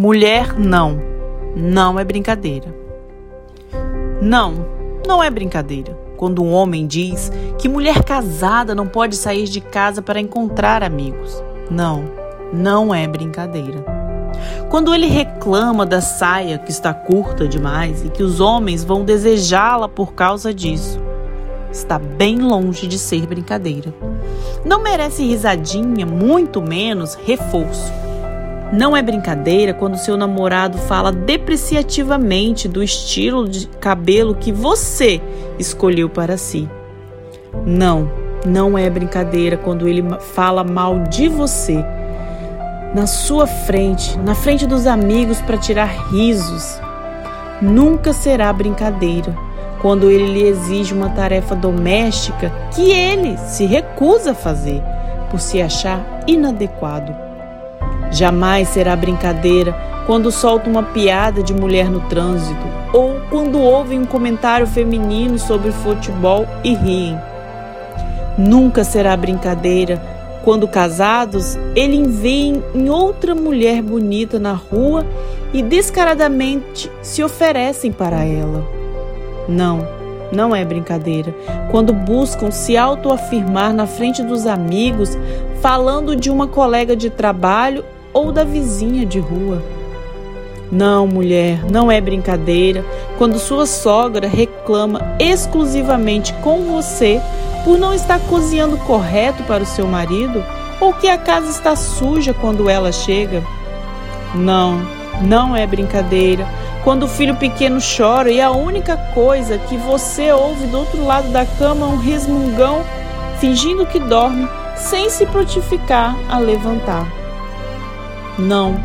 Mulher não. Não é brincadeira. Não, não é brincadeira. Quando um homem diz que mulher casada não pode sair de casa para encontrar amigos. Não, não é brincadeira. Quando ele reclama da saia que está curta demais e que os homens vão desejá-la por causa disso, está bem longe de ser brincadeira. Não merece risadinha, muito menos reforço. Não é brincadeira quando seu namorado fala depreciativamente do estilo de cabelo que você escolheu para si. Não, não é brincadeira quando ele fala mal de você na sua frente, na frente dos amigos para tirar risos. Nunca será brincadeira quando ele lhe exige uma tarefa doméstica que ele se recusa a fazer por se achar inadequado. Jamais será brincadeira quando solta uma piada de mulher no trânsito ou quando ouvem um comentário feminino sobre futebol e riem. Nunca será brincadeira quando casados ele veem em outra mulher bonita na rua e descaradamente se oferecem para ela. Não, não é brincadeira. Quando buscam se autoafirmar na frente dos amigos, falando de uma colega de trabalho ou da vizinha de rua. Não, mulher, não é brincadeira quando sua sogra reclama exclusivamente com você por não estar cozinhando correto para o seu marido ou que a casa está suja quando ela chega. Não, não é brincadeira quando o filho pequeno chora e a única coisa que você ouve do outro lado da cama é um resmungão fingindo que dorme sem se prontificar a levantar. Não,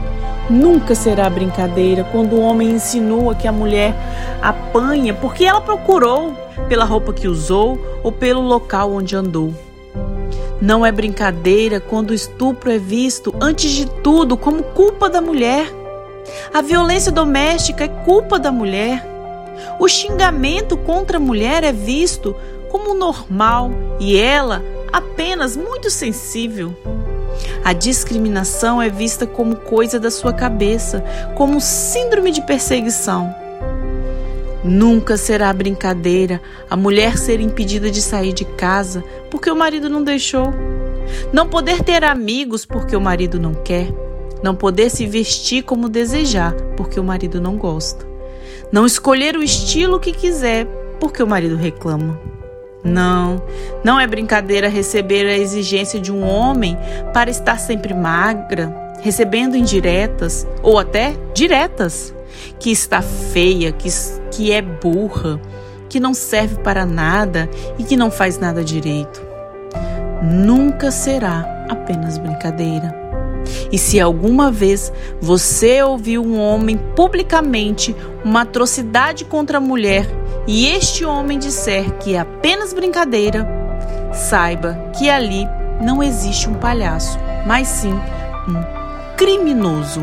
nunca será brincadeira quando o homem insinua que a mulher apanha porque ela procurou pela roupa que usou ou pelo local onde andou. Não é brincadeira quando o estupro é visto, antes de tudo, como culpa da mulher. A violência doméstica é culpa da mulher. O xingamento contra a mulher é visto como normal e ela apenas muito sensível. A discriminação é vista como coisa da sua cabeça, como síndrome de perseguição. Nunca será brincadeira a mulher ser impedida de sair de casa porque o marido não deixou. Não poder ter amigos porque o marido não quer. Não poder se vestir como desejar porque o marido não gosta. Não escolher o estilo que quiser porque o marido reclama. Não, não é brincadeira receber a exigência de um homem para estar sempre magra, recebendo indiretas ou até diretas, que está feia, que, que é burra, que não serve para nada e que não faz nada direito. Nunca será apenas brincadeira. E se alguma vez você ouviu um homem publicamente uma atrocidade contra a mulher e este homem disser que é apenas brincadeira, saiba que ali não existe um palhaço, mas sim um criminoso.